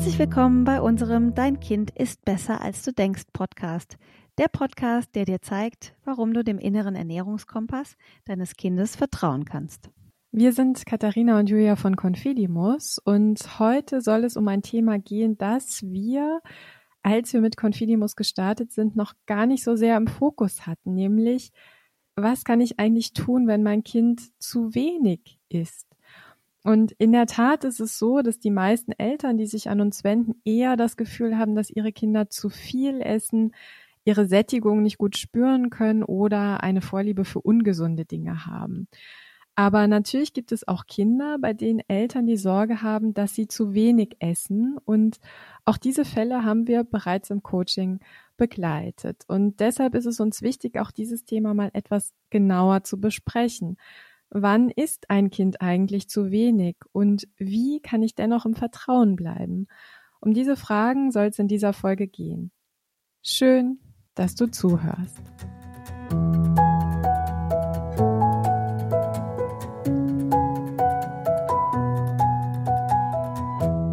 Herzlich willkommen bei unserem Dein Kind ist besser als du denkst Podcast. Der Podcast, der dir zeigt, warum du dem inneren Ernährungskompass deines Kindes vertrauen kannst. Wir sind Katharina und Julia von Confidimus und heute soll es um ein Thema gehen, das wir, als wir mit Confidimus gestartet sind, noch gar nicht so sehr im Fokus hatten, nämlich was kann ich eigentlich tun, wenn mein Kind zu wenig isst? Und in der Tat ist es so, dass die meisten Eltern, die sich an uns wenden, eher das Gefühl haben, dass ihre Kinder zu viel essen, ihre Sättigung nicht gut spüren können oder eine Vorliebe für ungesunde Dinge haben. Aber natürlich gibt es auch Kinder, bei denen Eltern die Sorge haben, dass sie zu wenig essen. Und auch diese Fälle haben wir bereits im Coaching begleitet. Und deshalb ist es uns wichtig, auch dieses Thema mal etwas genauer zu besprechen. Wann ist ein Kind eigentlich zu wenig und wie kann ich dennoch im Vertrauen bleiben? Um diese Fragen soll es in dieser Folge gehen. Schön, dass du zuhörst.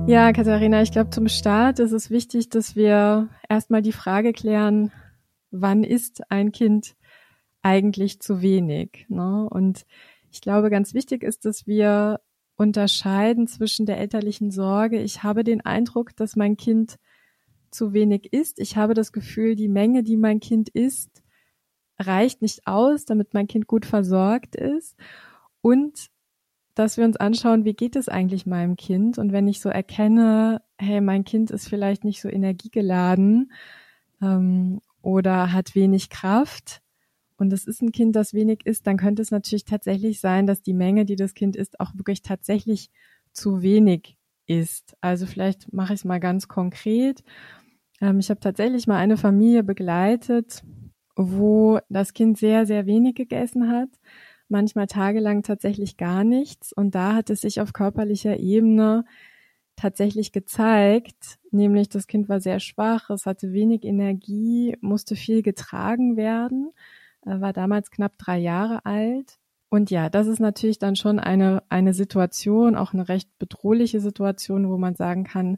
Ja, Katharina, ich glaube, zum Start ist es wichtig, dass wir erstmal die Frage klären, wann ist ein Kind eigentlich zu wenig? Ne? Und ich glaube, ganz wichtig ist, dass wir unterscheiden zwischen der elterlichen Sorge. Ich habe den Eindruck, dass mein Kind zu wenig isst. Ich habe das Gefühl, die Menge, die mein Kind isst, reicht nicht aus, damit mein Kind gut versorgt ist. Und dass wir uns anschauen, wie geht es eigentlich meinem Kind? Und wenn ich so erkenne, hey, mein Kind ist vielleicht nicht so energiegeladen ähm, oder hat wenig Kraft, und es ist ein Kind, das wenig isst, dann könnte es natürlich tatsächlich sein, dass die Menge, die das Kind isst, auch wirklich tatsächlich zu wenig ist. Also vielleicht mache ich es mal ganz konkret. Ähm, ich habe tatsächlich mal eine Familie begleitet, wo das Kind sehr, sehr wenig gegessen hat, manchmal tagelang tatsächlich gar nichts. Und da hat es sich auf körperlicher Ebene tatsächlich gezeigt, nämlich das Kind war sehr schwach, es hatte wenig Energie, musste viel getragen werden war damals knapp drei Jahre alt. Und ja, das ist natürlich dann schon eine, eine Situation, auch eine recht bedrohliche Situation, wo man sagen kann,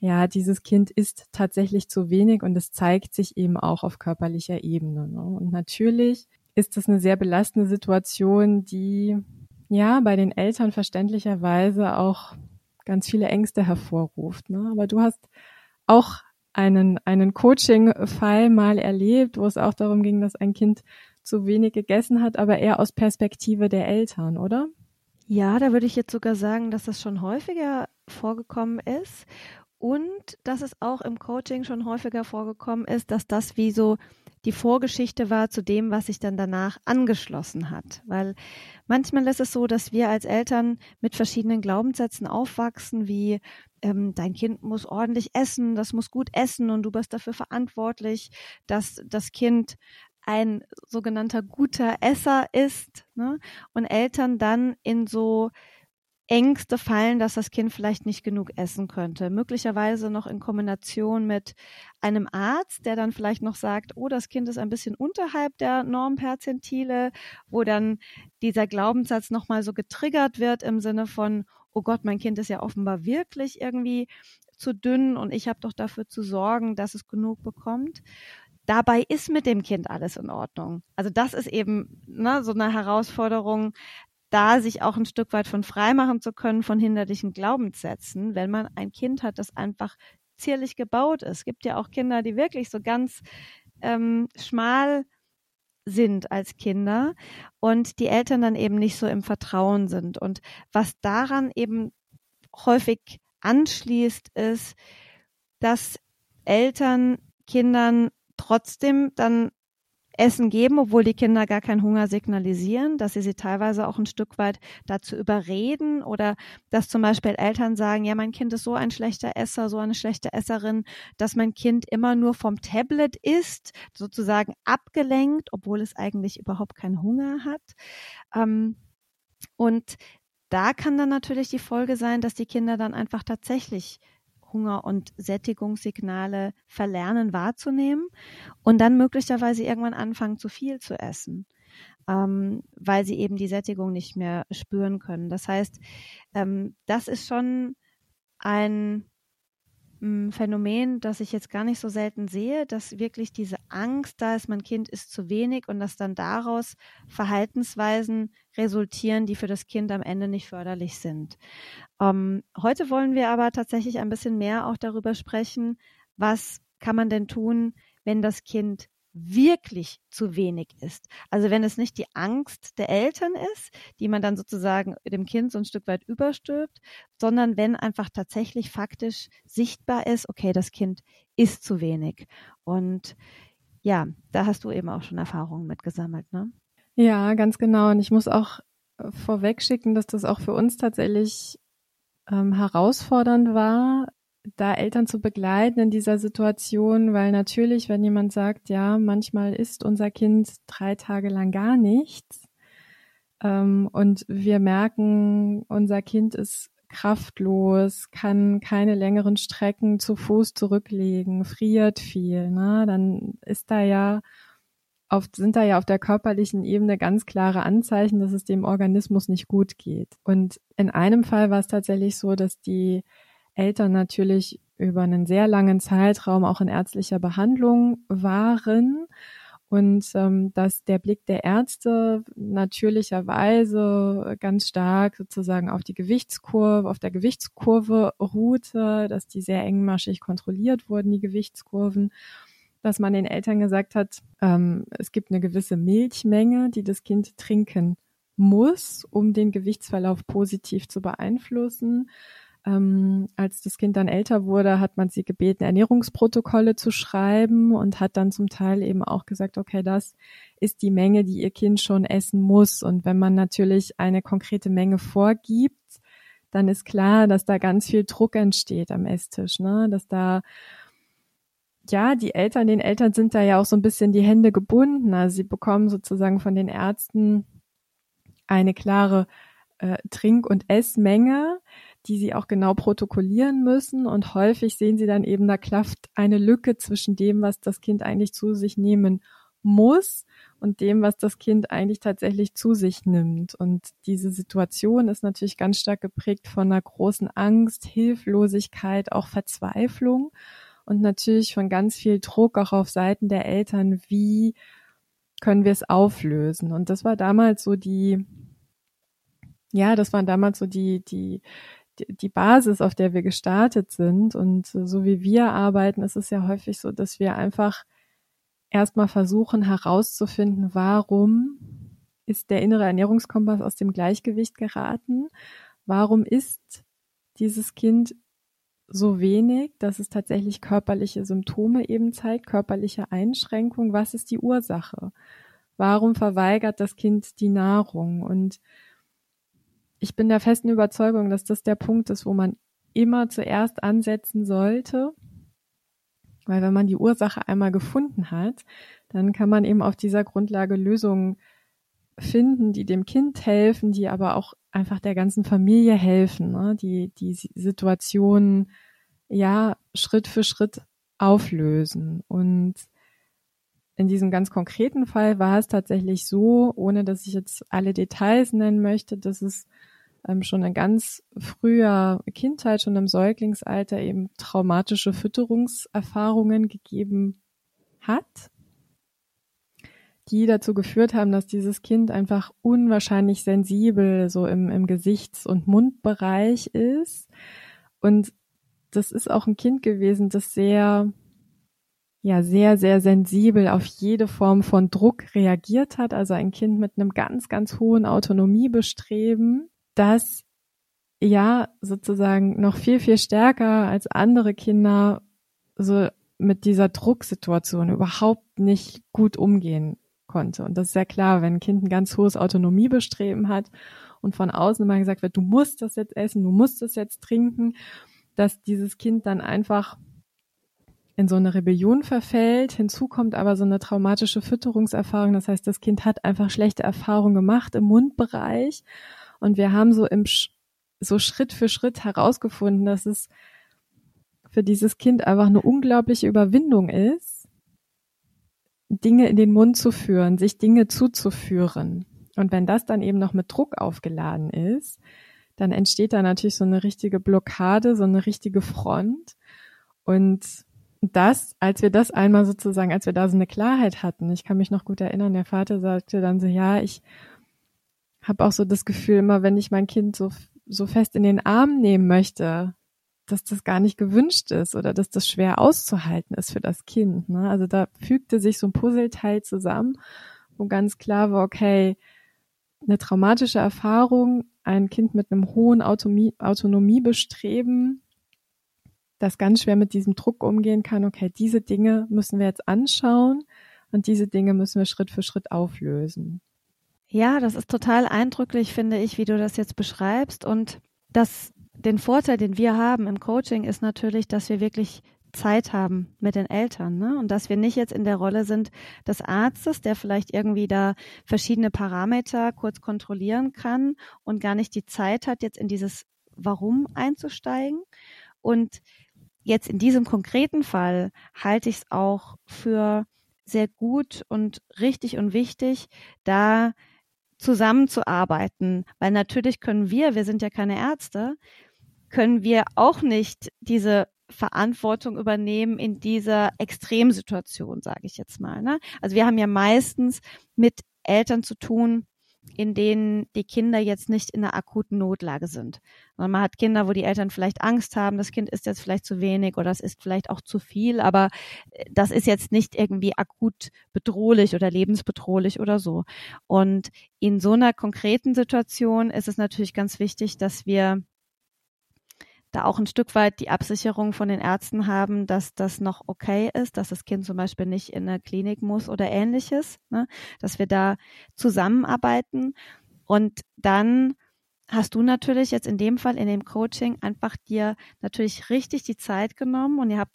ja, dieses Kind ist tatsächlich zu wenig und es zeigt sich eben auch auf körperlicher Ebene. Ne? Und natürlich ist das eine sehr belastende Situation, die ja bei den Eltern verständlicherweise auch ganz viele Ängste hervorruft. Ne? Aber du hast auch einen, einen Coaching-Fall mal erlebt, wo es auch darum ging, dass ein Kind zu wenig gegessen hat, aber eher aus Perspektive der Eltern, oder? Ja, da würde ich jetzt sogar sagen, dass das schon häufiger vorgekommen ist und dass es auch im Coaching schon häufiger vorgekommen ist, dass das wie so die Vorgeschichte war zu dem, was sich dann danach angeschlossen hat. Weil manchmal ist es so, dass wir als Eltern mit verschiedenen Glaubenssätzen aufwachsen, wie ähm, dein Kind muss ordentlich essen, das muss gut essen und du bist dafür verantwortlich, dass das Kind ein sogenannter guter Esser ist ne? und Eltern dann in so Ängste fallen, dass das Kind vielleicht nicht genug essen könnte. Möglicherweise noch in Kombination mit einem Arzt, der dann vielleicht noch sagt, oh, das Kind ist ein bisschen unterhalb der Normperzentile, wo dann dieser Glaubenssatz nochmal so getriggert wird im Sinne von, oh Gott, mein Kind ist ja offenbar wirklich irgendwie zu dünn und ich habe doch dafür zu sorgen, dass es genug bekommt. Dabei ist mit dem Kind alles in Ordnung. Also das ist eben ne, so eine Herausforderung, da sich auch ein Stück weit von freimachen zu können von hinderlichen Glaubenssätzen, wenn man ein Kind hat, das einfach zierlich gebaut ist. Es gibt ja auch Kinder, die wirklich so ganz ähm, schmal sind als Kinder und die Eltern dann eben nicht so im Vertrauen sind. Und was daran eben häufig anschließt, ist, dass Eltern Kindern trotzdem dann Essen geben, obwohl die Kinder gar keinen Hunger signalisieren, dass sie sie teilweise auch ein Stück weit dazu überreden oder dass zum Beispiel Eltern sagen, ja, mein Kind ist so ein schlechter Esser, so eine schlechte Esserin, dass mein Kind immer nur vom Tablet isst, sozusagen abgelenkt, obwohl es eigentlich überhaupt keinen Hunger hat. Ähm, und da kann dann natürlich die Folge sein, dass die Kinder dann einfach tatsächlich Hunger- und Sättigungssignale verlernen wahrzunehmen und dann möglicherweise irgendwann anfangen, zu viel zu essen, ähm, weil sie eben die Sättigung nicht mehr spüren können. Das heißt, ähm, das ist schon ein ein Phänomen, das ich jetzt gar nicht so selten sehe, dass wirklich diese Angst da ist, mein Kind ist zu wenig und dass dann daraus Verhaltensweisen resultieren, die für das Kind am Ende nicht förderlich sind. Ähm, heute wollen wir aber tatsächlich ein bisschen mehr auch darüber sprechen, was kann man denn tun, wenn das Kind wirklich zu wenig ist. Also wenn es nicht die Angst der Eltern ist, die man dann sozusagen dem Kind so ein Stück weit überstülpt, sondern wenn einfach tatsächlich faktisch sichtbar ist, okay, das Kind ist zu wenig. Und ja, da hast du eben auch schon Erfahrungen mitgesammelt, ne? Ja, ganz genau. Und ich muss auch äh, vorweg schicken, dass das auch für uns tatsächlich ähm, herausfordernd war, da Eltern zu begleiten in dieser Situation, weil natürlich, wenn jemand sagt, ja, manchmal isst unser Kind drei Tage lang gar nichts ähm, und wir merken, unser Kind ist kraftlos, kann keine längeren Strecken zu Fuß zurücklegen, friert viel, ne? dann ist da ja auf, sind da ja auf der körperlichen Ebene ganz klare Anzeichen, dass es dem Organismus nicht gut geht. Und in einem Fall war es tatsächlich so, dass die Eltern natürlich über einen sehr langen Zeitraum auch in ärztlicher Behandlung waren und ähm, dass der Blick der Ärzte natürlicherweise ganz stark sozusagen auf die Gewichtskurve, auf der Gewichtskurve ruhte, dass die sehr engmaschig kontrolliert wurden, die Gewichtskurven, dass man den Eltern gesagt hat, ähm, es gibt eine gewisse Milchmenge, die das Kind trinken muss, um den Gewichtsverlauf positiv zu beeinflussen ähm, als das Kind dann älter wurde, hat man sie gebeten, Ernährungsprotokolle zu schreiben und hat dann zum Teil eben auch gesagt, okay, das ist die Menge, die ihr Kind schon essen muss. Und wenn man natürlich eine konkrete Menge vorgibt, dann ist klar, dass da ganz viel Druck entsteht am Esstisch, ne? dass da ja, die Eltern, den Eltern sind da ja auch so ein bisschen die Hände gebunden. Also sie bekommen sozusagen von den Ärzten eine klare äh, Trink- und Essmenge, die sie auch genau protokollieren müssen. Und häufig sehen sie dann eben, da klafft eine Lücke zwischen dem, was das Kind eigentlich zu sich nehmen muss und dem, was das Kind eigentlich tatsächlich zu sich nimmt. Und diese Situation ist natürlich ganz stark geprägt von einer großen Angst, Hilflosigkeit, auch Verzweiflung und natürlich von ganz viel Druck auch auf Seiten der Eltern, wie können wir es auflösen. Und das war damals so die, ja, das waren damals so die, die, die Basis, auf der wir gestartet sind. Und so wie wir arbeiten, ist es ja häufig so, dass wir einfach erstmal versuchen herauszufinden, warum ist der innere Ernährungskompass aus dem Gleichgewicht geraten? Warum ist dieses Kind so wenig, dass es tatsächlich körperliche Symptome eben zeigt, körperliche Einschränkung? Was ist die Ursache? Warum verweigert das Kind die Nahrung? Und ich bin der festen Überzeugung, dass das der Punkt ist, wo man immer zuerst ansetzen sollte. Weil wenn man die Ursache einmal gefunden hat, dann kann man eben auf dieser Grundlage Lösungen finden, die dem Kind helfen, die aber auch einfach der ganzen Familie helfen, ne? die die Situation ja Schritt für Schritt auflösen. Und in diesem ganz konkreten Fall war es tatsächlich so, ohne dass ich jetzt alle Details nennen möchte, dass es ähm, schon in ganz früher Kindheit, schon im Säuglingsalter eben traumatische Fütterungserfahrungen gegeben hat, die dazu geführt haben, dass dieses Kind einfach unwahrscheinlich sensibel so im, im Gesichts- und Mundbereich ist. Und das ist auch ein Kind gewesen, das sehr, ja, sehr, sehr sensibel auf jede Form von Druck reagiert hat. Also ein Kind mit einem ganz, ganz hohen Autonomiebestreben das ja sozusagen noch viel, viel stärker als andere Kinder so mit dieser Drucksituation überhaupt nicht gut umgehen konnte. Und das ist ja klar, wenn ein Kind ein ganz hohes Autonomiebestreben hat und von außen immer gesagt wird, du musst das jetzt essen, du musst das jetzt trinken, dass dieses Kind dann einfach in so eine Rebellion verfällt. Hinzu kommt aber so eine traumatische Fütterungserfahrung. Das heißt, das Kind hat einfach schlechte Erfahrungen gemacht im Mundbereich und wir haben so im, so Schritt für Schritt herausgefunden, dass es für dieses Kind einfach eine unglaubliche Überwindung ist, Dinge in den Mund zu führen, sich Dinge zuzuführen. Und wenn das dann eben noch mit Druck aufgeladen ist, dann entsteht da natürlich so eine richtige Blockade, so eine richtige Front. Und das, als wir das einmal sozusagen, als wir da so eine Klarheit hatten, ich kann mich noch gut erinnern, der Vater sagte dann so, ja, ich habe auch so das Gefühl, immer wenn ich mein Kind so, so fest in den Arm nehmen möchte, dass das gar nicht gewünscht ist oder dass das schwer auszuhalten ist für das Kind. Ne? Also da fügte sich so ein Puzzleteil zusammen, wo ganz klar war, okay, eine traumatische Erfahrung, ein Kind mit einem hohen Autonomie, Autonomiebestreben, das ganz schwer mit diesem Druck umgehen kann, okay, diese Dinge müssen wir jetzt anschauen und diese Dinge müssen wir Schritt für Schritt auflösen. Ja, das ist total eindrücklich, finde ich, wie du das jetzt beschreibst. Und das, den Vorteil, den wir haben im Coaching, ist natürlich, dass wir wirklich Zeit haben mit den Eltern, ne? Und dass wir nicht jetzt in der Rolle sind des Arztes, der vielleicht irgendwie da verschiedene Parameter kurz kontrollieren kann und gar nicht die Zeit hat, jetzt in dieses Warum einzusteigen. Und jetzt in diesem konkreten Fall halte ich es auch für sehr gut und richtig und wichtig, da zusammenzuarbeiten, weil natürlich können wir, wir sind ja keine Ärzte, können wir auch nicht diese Verantwortung übernehmen in dieser Extremsituation, sage ich jetzt mal. Ne? Also wir haben ja meistens mit Eltern zu tun, in denen die Kinder jetzt nicht in einer akuten Notlage sind. Und man hat Kinder, wo die Eltern vielleicht Angst haben, das Kind ist jetzt vielleicht zu wenig oder es ist vielleicht auch zu viel, aber äh, das ist jetzt nicht irgendwie akut bedrohlich oder lebensbedrohlich oder so. Und in so einer konkreten Situation ist es natürlich ganz wichtig, dass wir da auch ein Stück weit die Absicherung von den Ärzten haben, dass das noch okay ist, dass das Kind zum Beispiel nicht in eine Klinik muss oder ähnliches, ne? dass wir da zusammenarbeiten. Und dann hast du natürlich jetzt in dem Fall in dem Coaching einfach dir natürlich richtig die Zeit genommen und ihr habt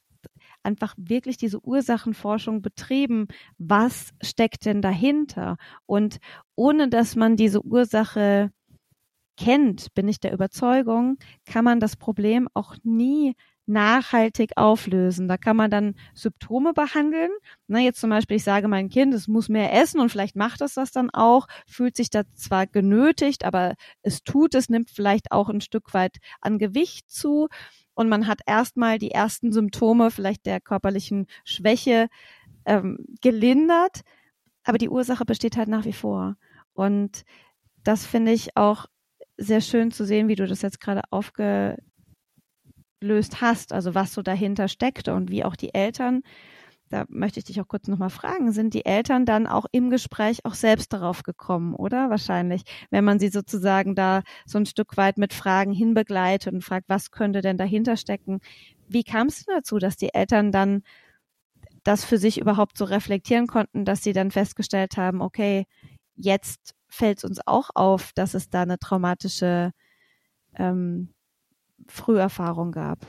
einfach wirklich diese Ursachenforschung betrieben. Was steckt denn dahinter? Und ohne dass man diese Ursache kennt, bin ich der Überzeugung, kann man das Problem auch nie nachhaltig auflösen. Da kann man dann Symptome behandeln. Na, jetzt zum Beispiel, ich sage mein Kind, es muss mehr essen und vielleicht macht es das dann auch, fühlt sich da zwar genötigt, aber es tut es, nimmt vielleicht auch ein Stück weit an Gewicht zu und man hat erstmal die ersten Symptome vielleicht der körperlichen Schwäche ähm, gelindert, aber die Ursache besteht halt nach wie vor. Und das finde ich auch sehr schön zu sehen, wie du das jetzt gerade aufgelöst hast, also was so dahinter steckte und wie auch die Eltern, da möchte ich dich auch kurz nochmal fragen, sind die Eltern dann auch im Gespräch auch selbst darauf gekommen, oder? Wahrscheinlich, wenn man sie sozusagen da so ein Stück weit mit Fragen hinbegleitet und fragt, was könnte denn dahinter stecken? Wie kam es dazu, dass die Eltern dann das für sich überhaupt so reflektieren konnten, dass sie dann festgestellt haben, okay, jetzt fällt es uns auch auf, dass es da eine traumatische ähm, Früherfahrung gab.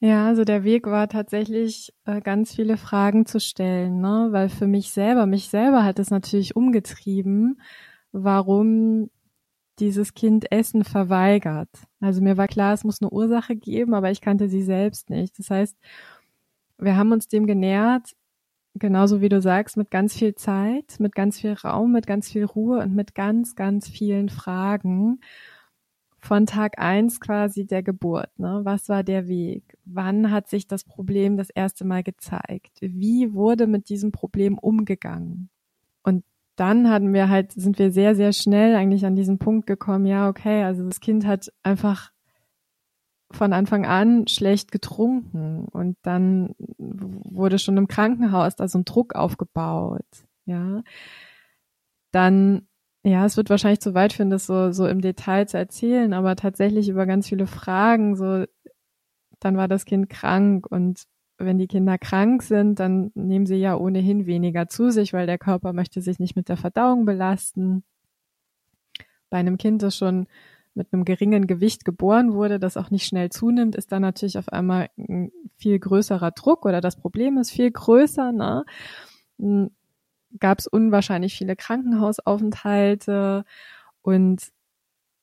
Ja, also der Weg war tatsächlich äh, ganz viele Fragen zu stellen, ne? weil für mich selber, mich selber hat es natürlich umgetrieben, warum dieses Kind Essen verweigert. Also mir war klar, es muss eine Ursache geben, aber ich kannte sie selbst nicht. Das heißt, wir haben uns dem genähert, genauso wie du sagst, mit ganz viel Zeit, mit ganz viel Raum, mit ganz viel Ruhe und mit ganz, ganz vielen Fragen von Tag eins quasi der Geburt. Ne? Was war der Weg? Wann hat sich das Problem das erste Mal gezeigt? Wie wurde mit diesem Problem umgegangen? Und dann hatten wir halt, sind wir sehr, sehr schnell eigentlich an diesen Punkt gekommen, ja, okay, also das Kind hat einfach von Anfang an schlecht getrunken und dann wurde schon im Krankenhaus da so ein Druck aufgebaut, ja. Dann, ja, es wird wahrscheinlich zu weit führen, das so, so im Detail zu erzählen, aber tatsächlich über ganz viele Fragen, so, dann war das Kind krank und wenn die Kinder krank sind, dann nehmen sie ja ohnehin weniger zu sich, weil der Körper möchte sich nicht mit der Verdauung belasten. Bei einem Kind, das schon mit einem geringen Gewicht geboren wurde, das auch nicht schnell zunimmt, ist dann natürlich auf einmal ein viel größerer Druck oder das Problem ist viel größer. Ne? Hm, Gab es unwahrscheinlich viele Krankenhausaufenthalte und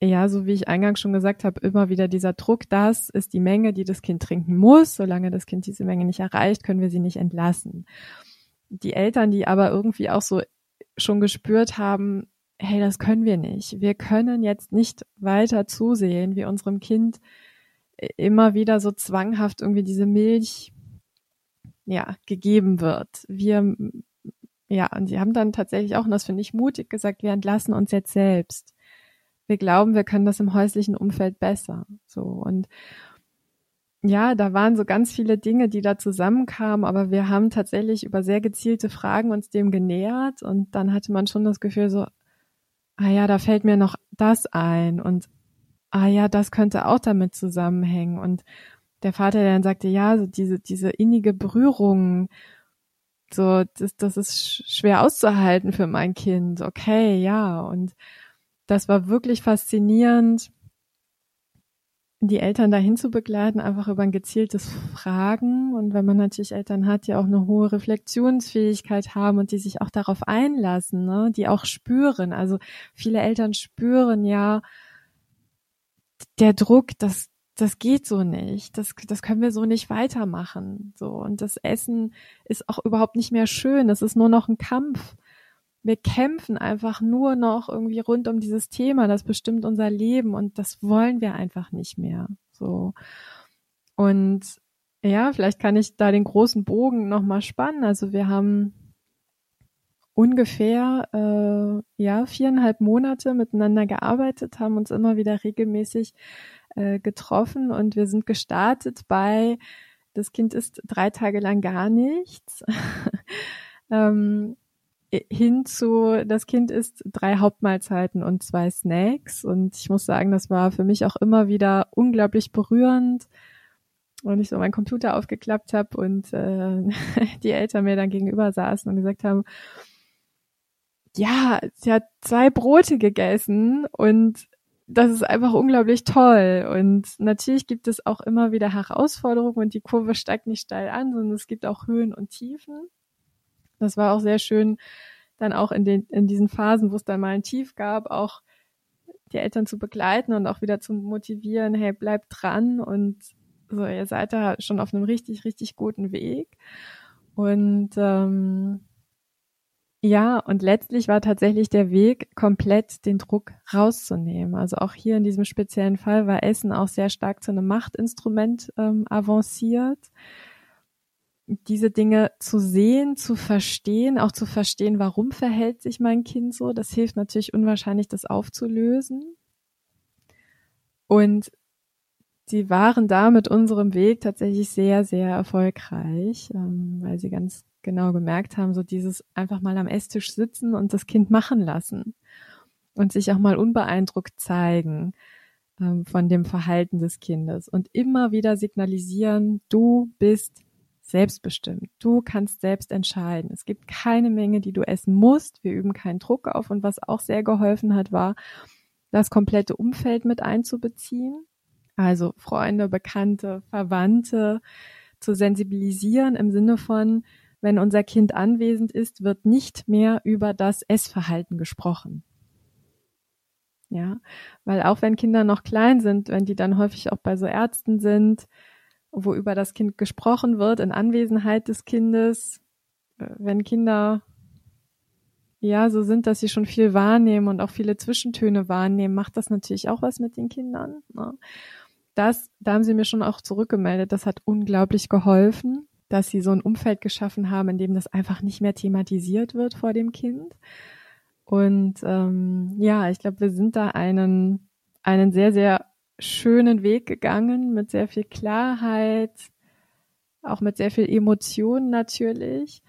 ja, so wie ich eingangs schon gesagt habe, immer wieder dieser Druck, das ist die Menge, die das Kind trinken muss. Solange das Kind diese Menge nicht erreicht, können wir sie nicht entlassen. Die Eltern, die aber irgendwie auch so schon gespürt haben, hey, das können wir nicht. Wir können jetzt nicht weiter zusehen, wie unserem Kind immer wieder so zwanghaft irgendwie diese Milch ja gegeben wird. Wir ja, und sie haben dann tatsächlich auch, und das finde ich mutig, gesagt, wir entlassen uns jetzt selbst. Wir glauben, wir können das im häuslichen Umfeld besser. So und ja, da waren so ganz viele Dinge, die da zusammenkamen, aber wir haben tatsächlich über sehr gezielte Fragen uns dem genähert und dann hatte man schon das Gefühl so, ah ja, da fällt mir noch das ein und ah ja, das könnte auch damit zusammenhängen und der Vater dann sagte, ja, so diese, diese innige Berührung, so, das, das ist schwer auszuhalten für mein Kind. Okay, ja. Und das war wirklich faszinierend, die Eltern dahin zu begleiten, einfach über ein gezieltes Fragen. Und wenn man natürlich Eltern hat, die auch eine hohe Reflexionsfähigkeit haben und die sich auch darauf einlassen, ne, die auch spüren. Also viele Eltern spüren ja, der Druck, das, das geht so nicht. Das, das können wir so nicht weitermachen. So. Und das Essen ist auch überhaupt nicht mehr schön. Das ist nur noch ein Kampf wir kämpfen einfach nur noch irgendwie rund um dieses Thema, das bestimmt unser Leben und das wollen wir einfach nicht mehr. So. Und ja, vielleicht kann ich da den großen Bogen nochmal spannen. Also wir haben ungefähr äh, ja viereinhalb Monate miteinander gearbeitet, haben uns immer wieder regelmäßig äh, getroffen und wir sind gestartet bei das Kind ist drei Tage lang gar nichts. ähm, hin zu, das Kind isst drei Hauptmahlzeiten und zwei Snacks. Und ich muss sagen, das war für mich auch immer wieder unglaublich berührend. Und ich so meinen Computer aufgeklappt habe und äh, die Eltern mir dann gegenüber saßen und gesagt haben, ja, sie hat zwei Brote gegessen und das ist einfach unglaublich toll. Und natürlich gibt es auch immer wieder Herausforderungen und die Kurve steigt nicht steil an, sondern es gibt auch Höhen und Tiefen. Das war auch sehr schön, dann auch in den, in diesen Phasen, wo es dann mal ein Tief gab, auch die Eltern zu begleiten und auch wieder zu motivieren, hey, bleibt dran und so, ihr seid da schon auf einem richtig, richtig guten Weg. Und ähm, ja, und letztlich war tatsächlich der Weg, komplett den Druck rauszunehmen. Also auch hier in diesem speziellen Fall war Essen auch sehr stark zu einem Machtinstrument ähm, avanciert diese Dinge zu sehen, zu verstehen, auch zu verstehen, warum verhält sich mein Kind so. Das hilft natürlich unwahrscheinlich, das aufzulösen. Und sie waren da mit unserem Weg tatsächlich sehr, sehr erfolgreich, ähm, weil sie ganz genau gemerkt haben, so dieses einfach mal am Esstisch sitzen und das Kind machen lassen und sich auch mal unbeeindruckt zeigen ähm, von dem Verhalten des Kindes und immer wieder signalisieren, du bist selbstbestimmt. Du kannst selbst entscheiden. Es gibt keine Menge, die du essen musst. Wir üben keinen Druck auf. Und was auch sehr geholfen hat, war, das komplette Umfeld mit einzubeziehen. Also Freunde, Bekannte, Verwandte zu sensibilisieren im Sinne von, wenn unser Kind anwesend ist, wird nicht mehr über das Essverhalten gesprochen. Ja, weil auch wenn Kinder noch klein sind, wenn die dann häufig auch bei so Ärzten sind, wo über das Kind gesprochen wird in Anwesenheit des Kindes, äh, wenn Kinder ja so sind, dass sie schon viel wahrnehmen und auch viele Zwischentöne wahrnehmen, macht das natürlich auch was mit den Kindern. Ne? Das, da haben sie mir schon auch zurückgemeldet, das hat unglaublich geholfen, dass sie so ein Umfeld geschaffen haben, in dem das einfach nicht mehr thematisiert wird vor dem Kind. Und ähm, ja, ich glaube, wir sind da einen, einen sehr, sehr schönen Weg gegangen mit sehr viel Klarheit, auch mit sehr viel Emotionen natürlich.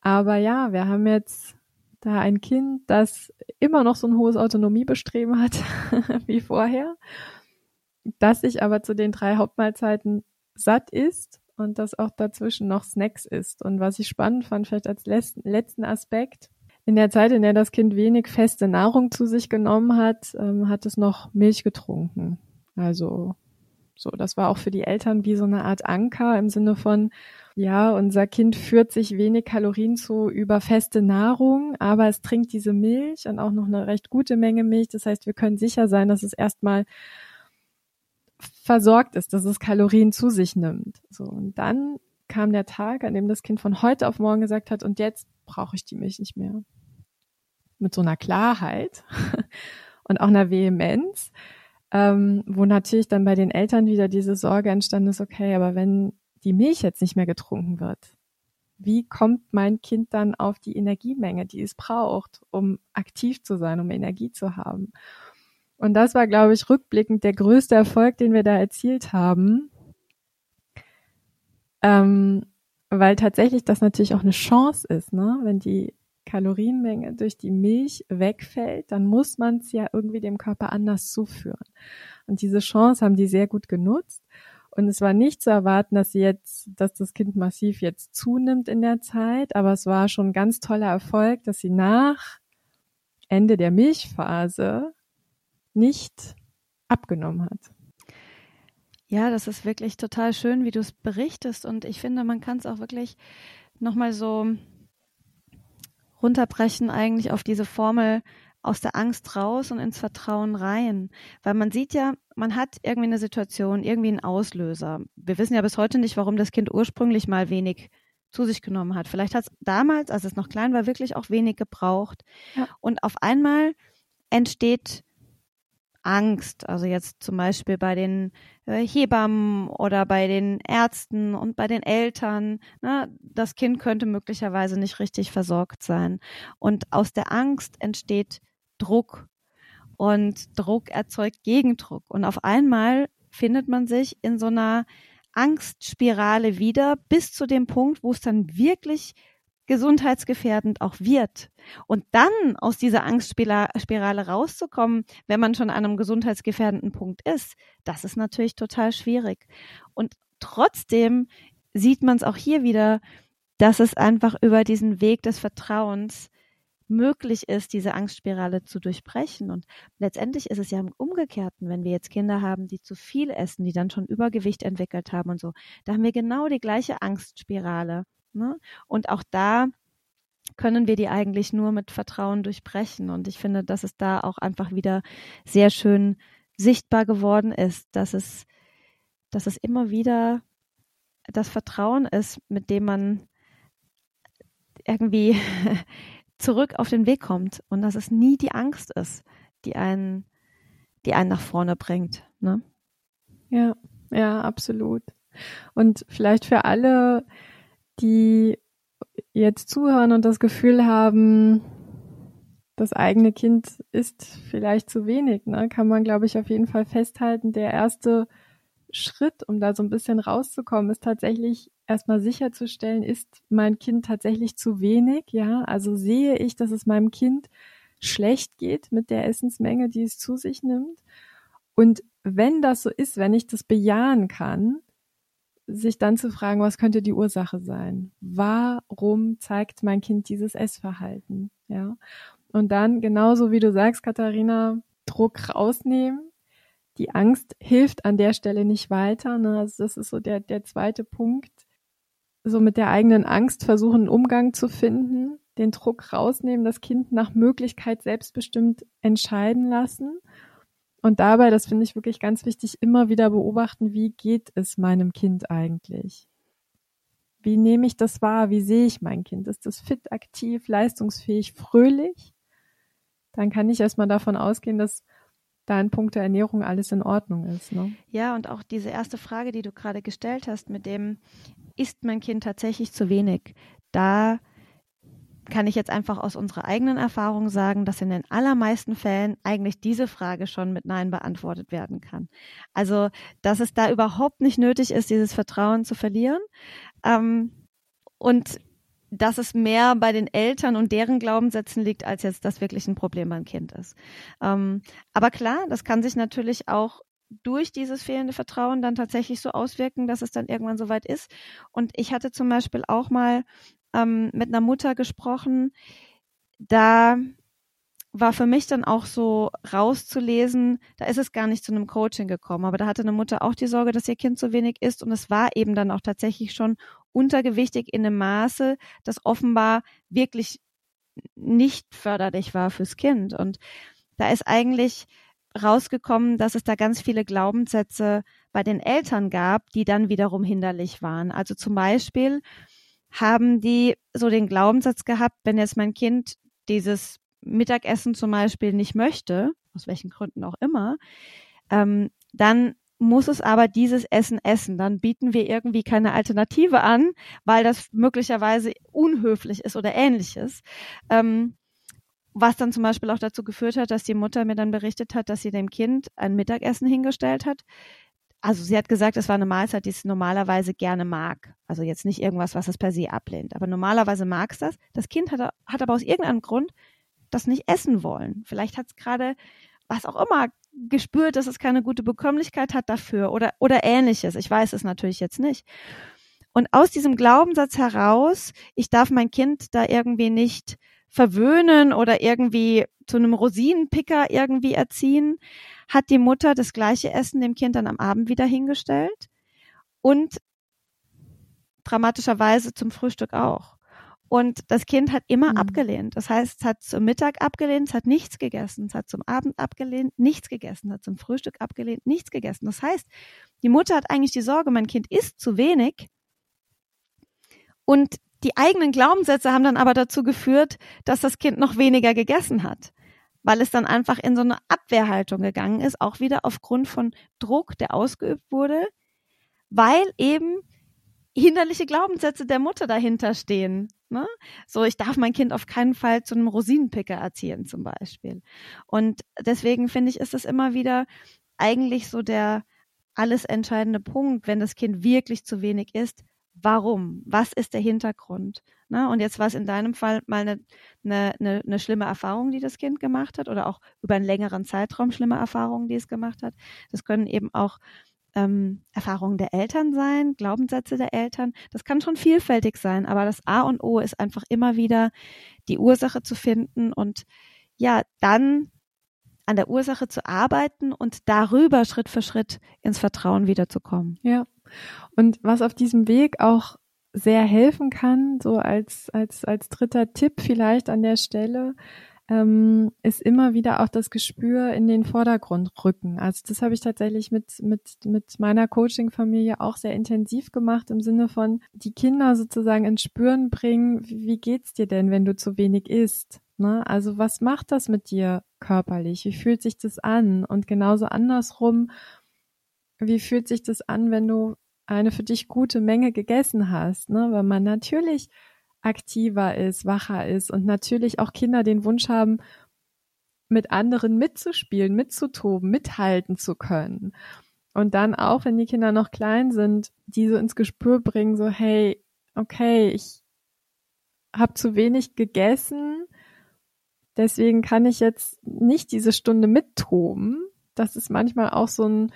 Aber ja, wir haben jetzt da ein Kind, das immer noch so ein hohes Autonomiebestreben hat wie vorher, das sich aber zu den drei Hauptmahlzeiten satt ist und das auch dazwischen noch Snacks isst. Und was ich spannend fand, vielleicht als letzten Aspekt, in der Zeit, in der das Kind wenig feste Nahrung zu sich genommen hat, ähm, hat es noch Milch getrunken. Also so, das war auch für die Eltern wie so eine Art Anker im Sinne von, ja, unser Kind führt sich wenig Kalorien zu über feste Nahrung, aber es trinkt diese Milch und auch noch eine recht gute Menge Milch. Das heißt, wir können sicher sein, dass es erstmal versorgt ist, dass es Kalorien zu sich nimmt. So, und dann kam der Tag, an dem das Kind von heute auf morgen gesagt hat, und jetzt brauche ich die Milch nicht mehr. Mit so einer Klarheit und auch einer Vehemenz, ähm, wo natürlich dann bei den Eltern wieder diese Sorge entstanden ist, okay, aber wenn die Milch jetzt nicht mehr getrunken wird, wie kommt mein Kind dann auf die Energiemenge, die es braucht, um aktiv zu sein, um Energie zu haben? Und das war, glaube ich, rückblickend der größte Erfolg, den wir da erzielt haben. Ähm, weil tatsächlich das natürlich auch eine Chance ist, ne? Wenn die Kalorienmenge durch die Milch wegfällt, dann muss man es ja irgendwie dem Körper anders zuführen. Und diese Chance haben die sehr gut genutzt. Und es war nicht zu erwarten, dass sie jetzt, dass das Kind massiv jetzt zunimmt in der Zeit, aber es war schon ein ganz toller Erfolg, dass sie nach Ende der Milchphase nicht abgenommen hat. Ja, das ist wirklich total schön, wie du es berichtest. Und ich finde, man kann es auch wirklich nochmal so runterbrechen eigentlich auf diese Formel aus der Angst raus und ins Vertrauen rein. Weil man sieht ja, man hat irgendwie eine Situation, irgendwie einen Auslöser. Wir wissen ja bis heute nicht, warum das Kind ursprünglich mal wenig zu sich genommen hat. Vielleicht hat es damals, als es noch klein war, wirklich auch wenig gebraucht. Ja. Und auf einmal entsteht Angst. Also jetzt zum Beispiel bei den äh, Hebammen oder bei den Ärzten und bei den Eltern. Ne? Das Kind könnte möglicherweise nicht richtig versorgt sein. Und aus der Angst entsteht Druck. Und Druck erzeugt Gegendruck. Und auf einmal findet man sich in so einer Angstspirale wieder bis zu dem Punkt, wo es dann wirklich gesundheitsgefährdend auch wird. Und dann aus dieser Angstspirale rauszukommen, wenn man schon an einem gesundheitsgefährdenden Punkt ist, das ist natürlich total schwierig. Und trotzdem sieht man es auch hier wieder, dass es einfach über diesen Weg des Vertrauens möglich ist, diese Angstspirale zu durchbrechen. Und letztendlich ist es ja im Umgekehrten, wenn wir jetzt Kinder haben, die zu viel essen, die dann schon Übergewicht entwickelt haben und so, da haben wir genau die gleiche Angstspirale. Ne? Und auch da können wir die eigentlich nur mit Vertrauen durchbrechen. Und ich finde, dass es da auch einfach wieder sehr schön sichtbar geworden ist, dass es, dass es immer wieder das Vertrauen ist, mit dem man irgendwie zurück auf den Weg kommt und dass es nie die Angst ist, die einen, die einen nach vorne bringt. Ne? Ja, ja, absolut. Und vielleicht für alle, die jetzt zuhören und das Gefühl haben, das eigene Kind ist vielleicht zu wenig, ne, kann man, glaube ich, auf jeden Fall festhalten. Der erste Schritt, um da so ein bisschen rauszukommen, ist tatsächlich erstmal sicherzustellen, ist mein Kind tatsächlich zu wenig, ja? Also sehe ich, dass es meinem Kind schlecht geht mit der Essensmenge, die es zu sich nimmt. Und wenn das so ist, wenn ich das bejahen kann, sich dann zu fragen, was könnte die Ursache sein? Warum zeigt mein Kind dieses Essverhalten? Ja. Und dann, genauso wie du sagst, Katharina, Druck rausnehmen. Die Angst hilft an der Stelle nicht weiter. Ne? Also das ist so der, der zweite Punkt. So mit der eigenen Angst versuchen, einen Umgang zu finden, den Druck rausnehmen, das Kind nach Möglichkeit selbstbestimmt entscheiden lassen und dabei, das finde ich wirklich ganz wichtig, immer wieder beobachten, wie geht es meinem Kind eigentlich? Wie nehme ich das wahr? Wie sehe ich mein Kind? Ist das fit, aktiv, leistungsfähig, fröhlich? Dann kann ich erstmal davon ausgehen, dass da in puncto Ernährung alles in Ordnung ist. Ne? Ja, und auch diese erste Frage, die du gerade gestellt hast, mit dem, ist mein Kind tatsächlich zu wenig? Da kann ich jetzt einfach aus unserer eigenen Erfahrung sagen, dass in den allermeisten Fällen eigentlich diese Frage schon mit Nein beantwortet werden kann. Also, dass es da überhaupt nicht nötig ist, dieses Vertrauen zu verlieren. Ähm, und dass es mehr bei den Eltern und deren Glaubenssätzen liegt, als jetzt das wirklich ein Problem beim Kind ist. Ähm, aber klar, das kann sich natürlich auch durch dieses fehlende Vertrauen dann tatsächlich so auswirken, dass es dann irgendwann soweit ist. Und ich hatte zum Beispiel auch mal ähm, mit einer Mutter gesprochen. Da war für mich dann auch so rauszulesen, da ist es gar nicht zu einem Coaching gekommen, aber da hatte eine Mutter auch die Sorge, dass ihr Kind zu wenig ist und es war eben dann auch tatsächlich schon untergewichtig in einem Maße, das offenbar wirklich nicht förderlich war fürs Kind. Und da ist eigentlich rausgekommen, dass es da ganz viele Glaubenssätze bei den Eltern gab, die dann wiederum hinderlich waren. Also zum Beispiel, haben die so den Glaubenssatz gehabt, wenn jetzt mein Kind dieses Mittagessen zum Beispiel nicht möchte, aus welchen Gründen auch immer, ähm, dann muss es aber dieses Essen essen. Dann bieten wir irgendwie keine Alternative an, weil das möglicherweise unhöflich ist oder ähnliches. Ähm, was dann zum Beispiel auch dazu geführt hat, dass die Mutter mir dann berichtet hat, dass sie dem Kind ein Mittagessen hingestellt hat. Also sie hat gesagt, es war eine Mahlzeit, die es normalerweise gerne mag. Also jetzt nicht irgendwas, was es per se ablehnt. Aber normalerweise mag es das. Das Kind hat, hat aber aus irgendeinem Grund das nicht essen wollen. Vielleicht hat es gerade was auch immer gespürt, dass es keine gute Bekömmlichkeit hat dafür oder, oder ähnliches. Ich weiß es natürlich jetzt nicht. Und aus diesem Glaubenssatz heraus, ich darf mein Kind da irgendwie nicht verwöhnen oder irgendwie zu einem Rosinenpicker irgendwie erziehen, hat die Mutter das gleiche Essen dem Kind dann am Abend wieder hingestellt und dramatischerweise zum Frühstück auch. Und das Kind hat immer mhm. abgelehnt. Das heißt, es hat zum Mittag abgelehnt, es hat nichts gegessen, es hat zum Abend abgelehnt, nichts gegessen, es hat zum Frühstück abgelehnt, nichts gegessen. Das heißt, die Mutter hat eigentlich die Sorge, mein Kind isst zu wenig. Und die eigenen Glaubenssätze haben dann aber dazu geführt, dass das Kind noch weniger gegessen hat, weil es dann einfach in so eine Abwehrhaltung gegangen ist, auch wieder aufgrund von Druck, der ausgeübt wurde, weil eben hinderliche Glaubenssätze der Mutter dahinter stehen. Ne? So, ich darf mein Kind auf keinen Fall zu einem Rosinenpicker erziehen, zum Beispiel. Und deswegen finde ich, ist das immer wieder eigentlich so der alles entscheidende Punkt, wenn das Kind wirklich zu wenig isst. Warum? Was ist der Hintergrund? Ne? Und jetzt war es in deinem Fall mal eine, eine, eine, eine schlimme Erfahrung, die das Kind gemacht hat, oder auch über einen längeren Zeitraum schlimme Erfahrungen, die es gemacht hat. Das können eben auch ähm, Erfahrungen der Eltern sein, Glaubenssätze der Eltern. Das kann schon vielfältig sein, aber das A und O ist einfach immer wieder die Ursache zu finden und ja, dann an der Ursache zu arbeiten und darüber Schritt für Schritt ins Vertrauen wiederzukommen. Ja. Und was auf diesem Weg auch sehr helfen kann, so als, als, als dritter Tipp vielleicht an der Stelle, ähm, ist immer wieder auch das Gespür in den Vordergrund rücken. Also das habe ich tatsächlich mit, mit, mit meiner Coaching-Familie auch sehr intensiv gemacht im Sinne von die Kinder sozusagen ins Spüren bringen, wie, geht's dir denn, wenn du zu wenig isst? Ne? Also was macht das mit dir körperlich? Wie fühlt sich das an? Und genauso andersrum, wie fühlt sich das an, wenn du eine für dich gute Menge gegessen hast? Ne? Weil man natürlich aktiver ist, wacher ist und natürlich auch Kinder den Wunsch haben, mit anderen mitzuspielen, mitzutoben, mithalten zu können. Und dann auch, wenn die Kinder noch klein sind, die so ins Gespür bringen, so, hey, okay, ich habe zu wenig gegessen, deswegen kann ich jetzt nicht diese Stunde mittoben. Das ist manchmal auch so ein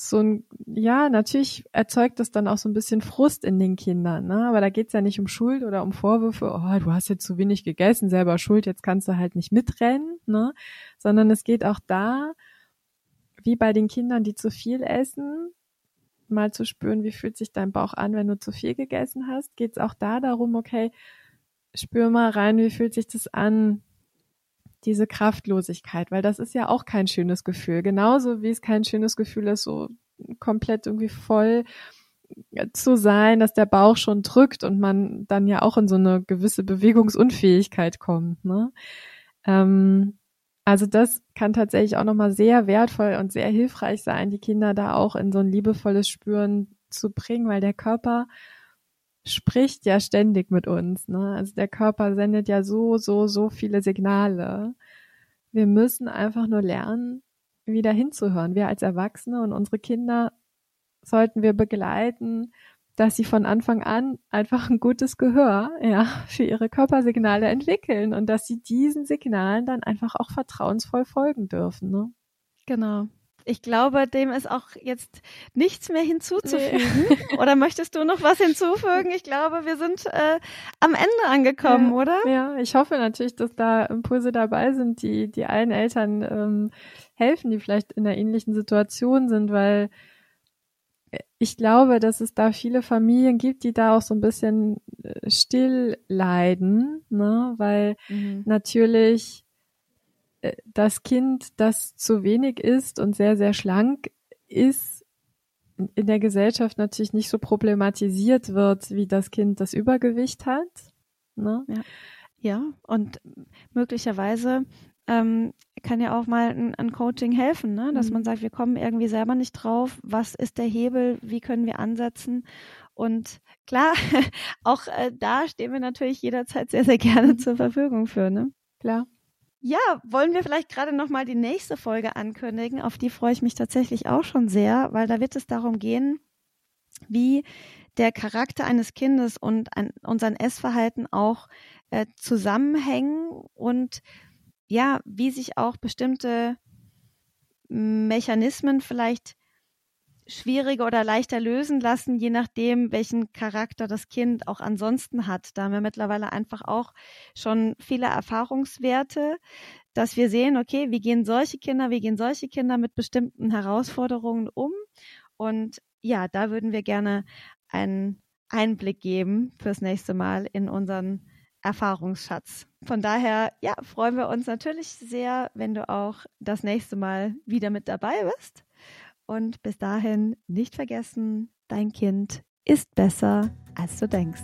so ein, ja, natürlich erzeugt das dann auch so ein bisschen Frust in den Kindern, ne? Aber da geht's ja nicht um Schuld oder um Vorwürfe, oh, du hast jetzt zu wenig gegessen, selber schuld, jetzt kannst du halt nicht mitrennen, ne? Sondern es geht auch da, wie bei den Kindern, die zu viel essen, mal zu spüren, wie fühlt sich dein Bauch an, wenn du zu viel gegessen hast, geht's auch da darum, okay, spür mal rein, wie fühlt sich das an, diese Kraftlosigkeit, weil das ist ja auch kein schönes Gefühl. Genauso wie es kein schönes Gefühl ist, so komplett irgendwie voll zu sein, dass der Bauch schon drückt und man dann ja auch in so eine gewisse Bewegungsunfähigkeit kommt. Ne? Ähm, also das kann tatsächlich auch nochmal sehr wertvoll und sehr hilfreich sein, die Kinder da auch in so ein liebevolles Spüren zu bringen, weil der Körper spricht ja ständig mit uns. Ne? Also der Körper sendet ja so, so, so viele Signale. Wir müssen einfach nur lernen, wieder hinzuhören. Wir als Erwachsene und unsere Kinder sollten wir begleiten, dass sie von Anfang an einfach ein gutes Gehör ja, für ihre Körpersignale entwickeln und dass sie diesen Signalen dann einfach auch vertrauensvoll folgen dürfen. Ne? Genau. Ich glaube, dem ist auch jetzt nichts mehr hinzuzufügen. Nee. Oder möchtest du noch was hinzufügen? Ich glaube, wir sind äh, am Ende angekommen, ja, oder? Ja, ich hoffe natürlich, dass da Impulse dabei sind, die, die allen Eltern ähm, helfen, die vielleicht in einer ähnlichen Situation sind, weil ich glaube, dass es da viele Familien gibt, die da auch so ein bisschen äh, still leiden, ne? weil mhm. natürlich das Kind, das zu wenig ist und sehr, sehr schlank ist, in der Gesellschaft natürlich nicht so problematisiert wird, wie das Kind, das Übergewicht hat. Ne? Ja. ja, und möglicherweise ähm, kann ja auch mal ein, ein Coaching helfen, ne? dass mhm. man sagt, wir kommen irgendwie selber nicht drauf, was ist der Hebel, wie können wir ansetzen und klar, auch äh, da stehen wir natürlich jederzeit sehr, sehr gerne mhm. zur Verfügung für, ne? Klar. Ja, wollen wir vielleicht gerade nochmal die nächste Folge ankündigen? Auf die freue ich mich tatsächlich auch schon sehr, weil da wird es darum gehen, wie der Charakter eines Kindes und ein, und sein Essverhalten auch äh, zusammenhängen und ja, wie sich auch bestimmte Mechanismen vielleicht schwieriger oder leichter lösen lassen, je nachdem, welchen Charakter das Kind auch ansonsten hat. Da haben wir mittlerweile einfach auch schon viele Erfahrungswerte, dass wir sehen, okay, wie gehen solche Kinder, wie gehen solche Kinder mit bestimmten Herausforderungen um? Und ja, da würden wir gerne einen Einblick geben fürs nächste Mal in unseren Erfahrungsschatz. Von daher, ja, freuen wir uns natürlich sehr, wenn du auch das nächste Mal wieder mit dabei bist. Und bis dahin nicht vergessen, dein Kind ist besser, als du denkst.